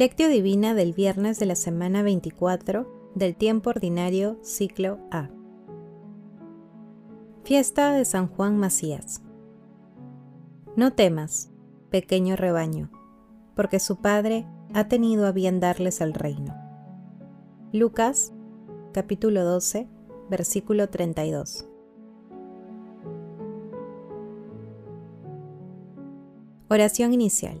Lectio Divina del viernes de la semana 24 del tiempo ordinario ciclo A. Fiesta de San Juan Macías. No temas, pequeño rebaño, porque su Padre ha tenido a bien darles el reino. Lucas, capítulo 12, versículo 32. Oración inicial.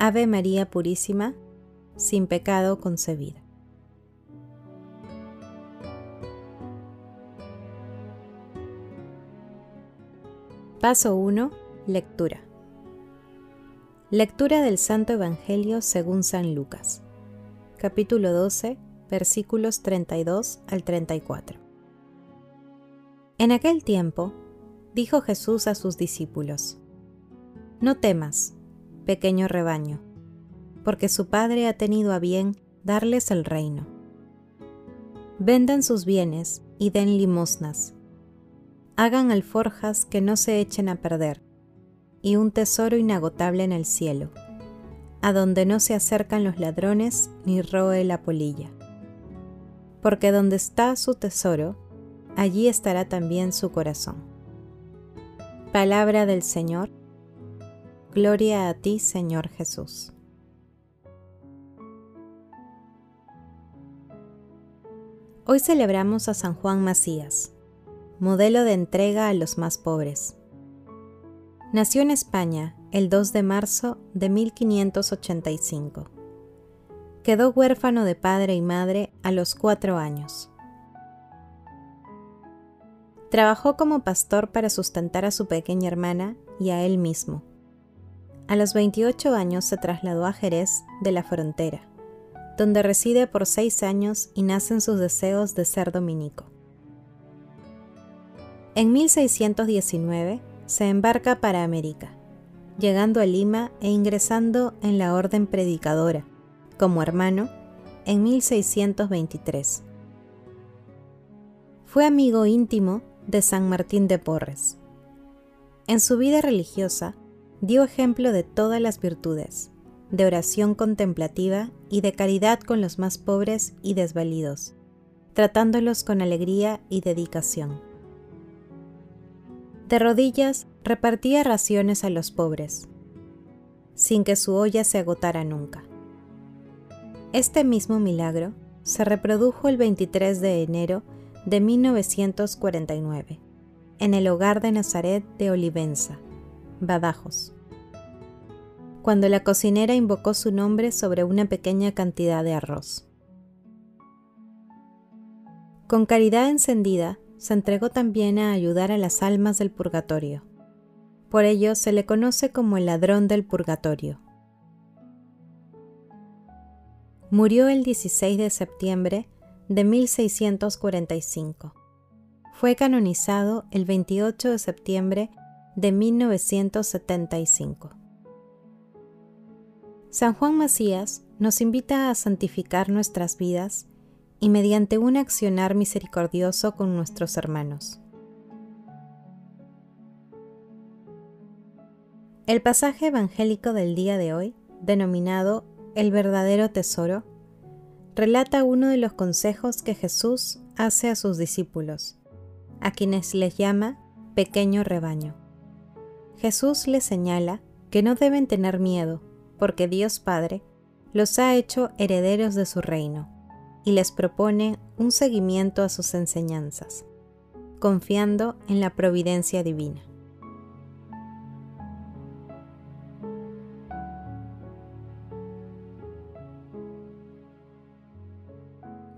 Ave María Purísima, sin pecado concebida. Paso 1. Lectura. Lectura del Santo Evangelio según San Lucas, capítulo 12, versículos 32 al 34. En aquel tiempo, dijo Jesús a sus discípulos, No temas, pequeño rebaño, porque su Padre ha tenido a bien darles el reino. Vendan sus bienes y den limosnas. Hagan alforjas que no se echen a perder, y un tesoro inagotable en el cielo, a donde no se acercan los ladrones ni roe la polilla. Porque donde está su tesoro, allí estará también su corazón. Palabra del Señor. Gloria a ti, Señor Jesús. Hoy celebramos a San Juan Macías, modelo de entrega a los más pobres. Nació en España el 2 de marzo de 1585. Quedó huérfano de padre y madre a los cuatro años. Trabajó como pastor para sustentar a su pequeña hermana y a él mismo. A los 28 años se trasladó a Jerez de la Frontera, donde reside por seis años y nacen sus deseos de ser dominico. En 1619 se embarca para América, llegando a Lima e ingresando en la Orden Predicadora, como hermano, en 1623. Fue amigo íntimo de San Martín de Porres. En su vida religiosa dio ejemplo de todas las virtudes, de oración contemplativa y de caridad con los más pobres y desvalidos, tratándolos con alegría y dedicación. De rodillas repartía raciones a los pobres, sin que su olla se agotara nunca. Este mismo milagro se reprodujo el 23 de enero de 1949, en el hogar de Nazaret de Olivenza, Badajos, cuando la cocinera invocó su nombre sobre una pequeña cantidad de arroz. Con caridad encendida, se entregó también a ayudar a las almas del purgatorio. Por ello se le conoce como el ladrón del purgatorio. Murió el 16 de septiembre de 1645. Fue canonizado el 28 de septiembre de 1975. San Juan Macías nos invita a santificar nuestras vidas y mediante un accionar misericordioso con nuestros hermanos. El pasaje evangélico del día de hoy, denominado El verdadero tesoro, relata uno de los consejos que Jesús hace a sus discípulos, a quienes les llama pequeño rebaño. Jesús les señala que no deben tener miedo, porque Dios Padre los ha hecho herederos de su reino, y les propone un seguimiento a sus enseñanzas, confiando en la providencia divina.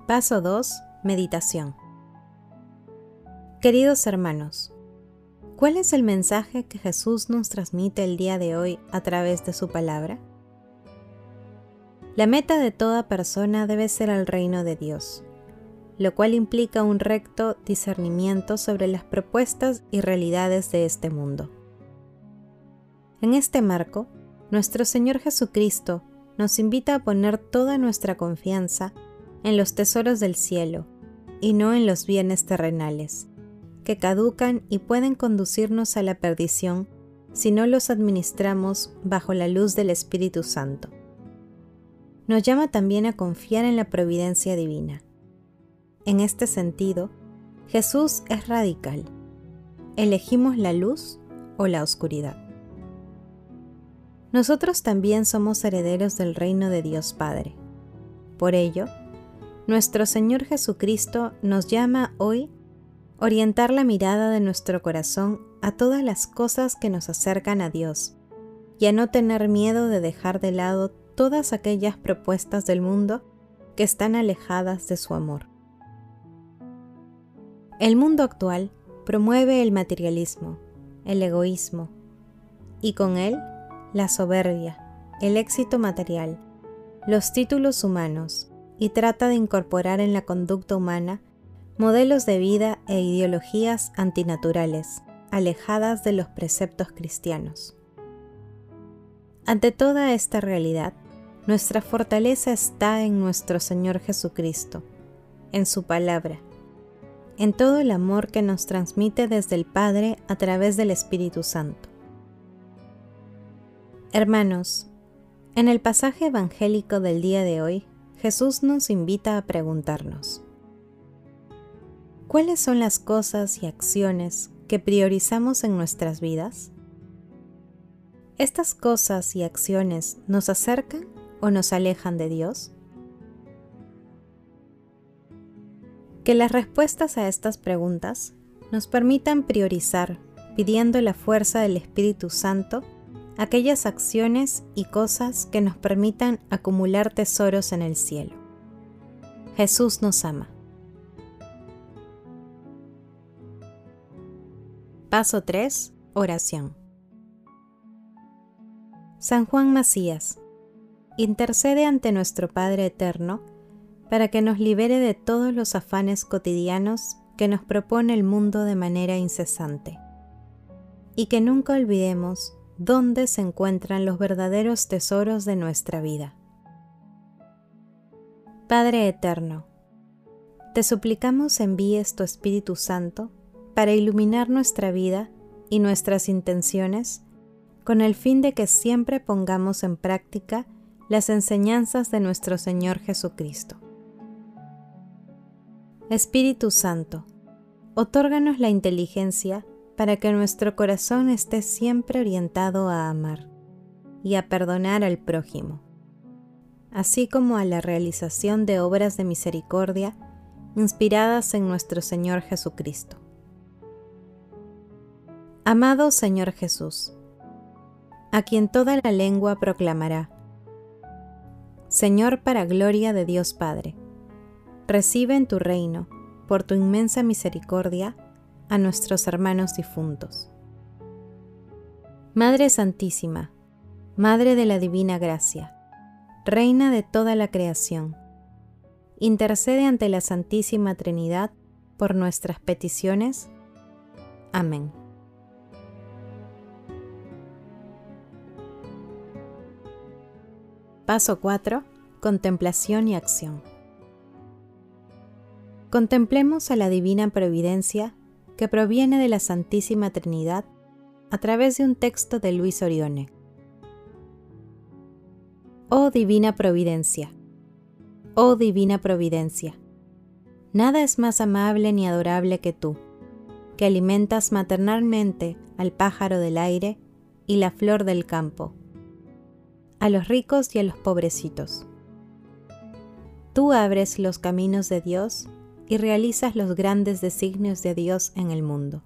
Paso 2. Meditación. Queridos hermanos, ¿cuál es el mensaje que Jesús nos transmite el día de hoy a través de su palabra? La meta de toda persona debe ser el reino de Dios, lo cual implica un recto discernimiento sobre las propuestas y realidades de este mundo. En este marco, nuestro Señor Jesucristo nos invita a poner toda nuestra confianza en los tesoros del cielo y no en los bienes terrenales, que caducan y pueden conducirnos a la perdición si no los administramos bajo la luz del Espíritu Santo. Nos llama también a confiar en la providencia divina. En este sentido, Jesús es radical. Elegimos la luz o la oscuridad. Nosotros también somos herederos del reino de Dios Padre. Por ello, nuestro Señor Jesucristo nos llama hoy orientar la mirada de nuestro corazón a todas las cosas que nos acercan a Dios y a no tener miedo de dejar de lado todas aquellas propuestas del mundo que están alejadas de su amor. El mundo actual promueve el materialismo, el egoísmo y con él la soberbia, el éxito material, los títulos humanos, y trata de incorporar en la conducta humana modelos de vida e ideologías antinaturales, alejadas de los preceptos cristianos. Ante toda esta realidad, nuestra fortaleza está en nuestro Señor Jesucristo, en su palabra, en todo el amor que nos transmite desde el Padre a través del Espíritu Santo. Hermanos, en el pasaje evangélico del día de hoy, Jesús nos invita a preguntarnos, ¿cuáles son las cosas y acciones que priorizamos en nuestras vidas? ¿Estas cosas y acciones nos acercan o nos alejan de Dios? Que las respuestas a estas preguntas nos permitan priorizar pidiendo la fuerza del Espíritu Santo aquellas acciones y cosas que nos permitan acumular tesoros en el cielo. Jesús nos ama. Paso 3. Oración. San Juan Macías, intercede ante nuestro Padre Eterno para que nos libere de todos los afanes cotidianos que nos propone el mundo de manera incesante, y que nunca olvidemos dónde se encuentran los verdaderos tesoros de nuestra vida. Padre Eterno, te suplicamos envíes tu Espíritu Santo para iluminar nuestra vida y nuestras intenciones con el fin de que siempre pongamos en práctica las enseñanzas de nuestro Señor Jesucristo. Espíritu Santo, otórganos la inteligencia para que nuestro corazón esté siempre orientado a amar y a perdonar al prójimo, así como a la realización de obras de misericordia inspiradas en nuestro Señor Jesucristo. Amado Señor Jesús, a quien toda la lengua proclamará, Señor para gloria de Dios Padre, recibe en tu reino, por tu inmensa misericordia, a nuestros hermanos difuntos. Madre Santísima, Madre de la Divina Gracia, Reina de toda la creación, intercede ante la Santísima Trinidad por nuestras peticiones. Amén. Paso 4. Contemplación y acción. Contemplemos a la Divina Providencia que proviene de la Santísima Trinidad a través de un texto de Luis Orione. Oh Divina Providencia, oh Divina Providencia, nada es más amable ni adorable que tú, que alimentas maternalmente al pájaro del aire y la flor del campo, a los ricos y a los pobrecitos. Tú abres los caminos de Dios y realizas los grandes designios de Dios en el mundo.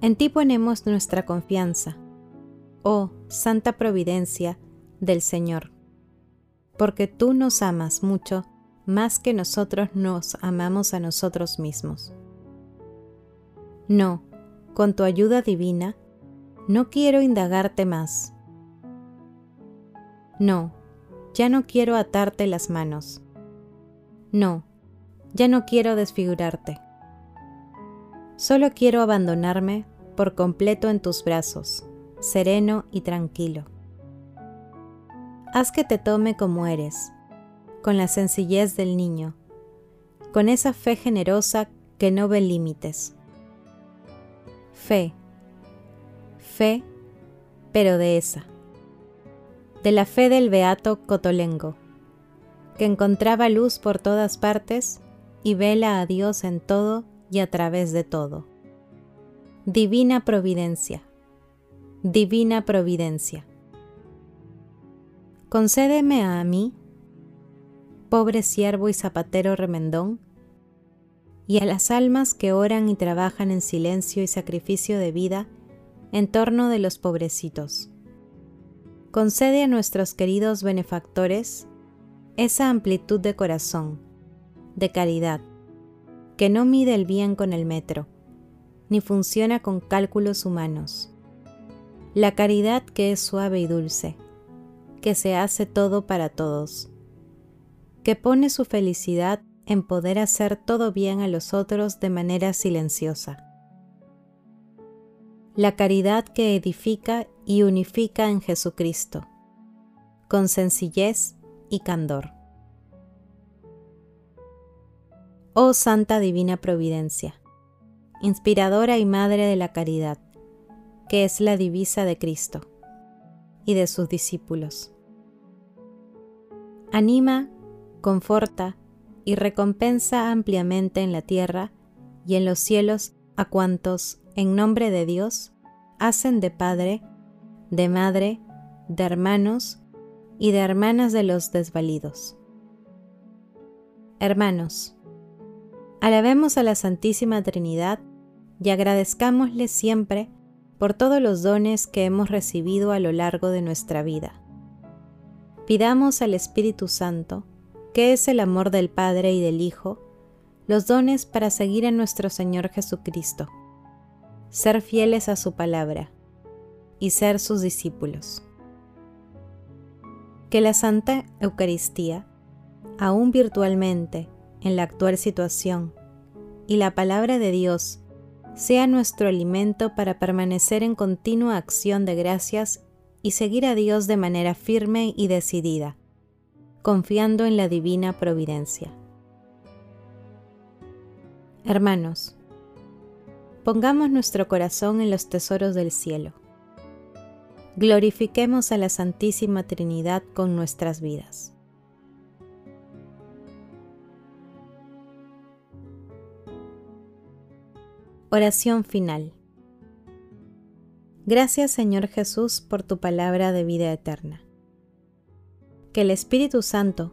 En ti ponemos nuestra confianza, oh Santa Providencia del Señor, porque tú nos amas mucho más que nosotros nos amamos a nosotros mismos. No, con tu ayuda divina, no quiero indagarte más. No, ya no quiero atarte las manos. No, ya no quiero desfigurarte. Solo quiero abandonarme por completo en tus brazos, sereno y tranquilo. Haz que te tome como eres, con la sencillez del niño, con esa fe generosa que no ve límites. Fe, fe, pero de esa, de la fe del beato Cotolengo, que encontraba luz por todas partes y vela a Dios en todo y a través de todo. Divina Providencia, Divina Providencia. Concédeme a mí, pobre siervo y zapatero remendón, y a las almas que oran y trabajan en silencio y sacrificio de vida en torno de los pobrecitos. Concede a nuestros queridos benefactores esa amplitud de corazón, de caridad, que no mide el bien con el metro, ni funciona con cálculos humanos. La caridad que es suave y dulce, que se hace todo para todos, que pone su felicidad en poder hacer todo bien a los otros de manera silenciosa. La caridad que edifica y unifica en Jesucristo, con sencillez y candor. Oh Santa Divina Providencia, inspiradora y Madre de la Caridad, que es la divisa de Cristo y de sus discípulos. Anima, conforta y recompensa ampliamente en la tierra y en los cielos a cuantos, en nombre de Dios, hacen de Padre, de Madre, de hermanos y de hermanas de los desvalidos. Hermanos, Alabemos a la Santísima Trinidad y agradezcámosle siempre por todos los dones que hemos recibido a lo largo de nuestra vida. Pidamos al Espíritu Santo, que es el amor del Padre y del Hijo, los dones para seguir a nuestro Señor Jesucristo, ser fieles a su palabra y ser sus discípulos. Que la Santa Eucaristía, aún virtualmente, en la actual situación y la palabra de Dios sea nuestro alimento para permanecer en continua acción de gracias y seguir a Dios de manera firme y decidida, confiando en la divina providencia. Hermanos, pongamos nuestro corazón en los tesoros del cielo. Glorifiquemos a la Santísima Trinidad con nuestras vidas. Oración final. Gracias Señor Jesús por tu palabra de vida eterna. Que el Espíritu Santo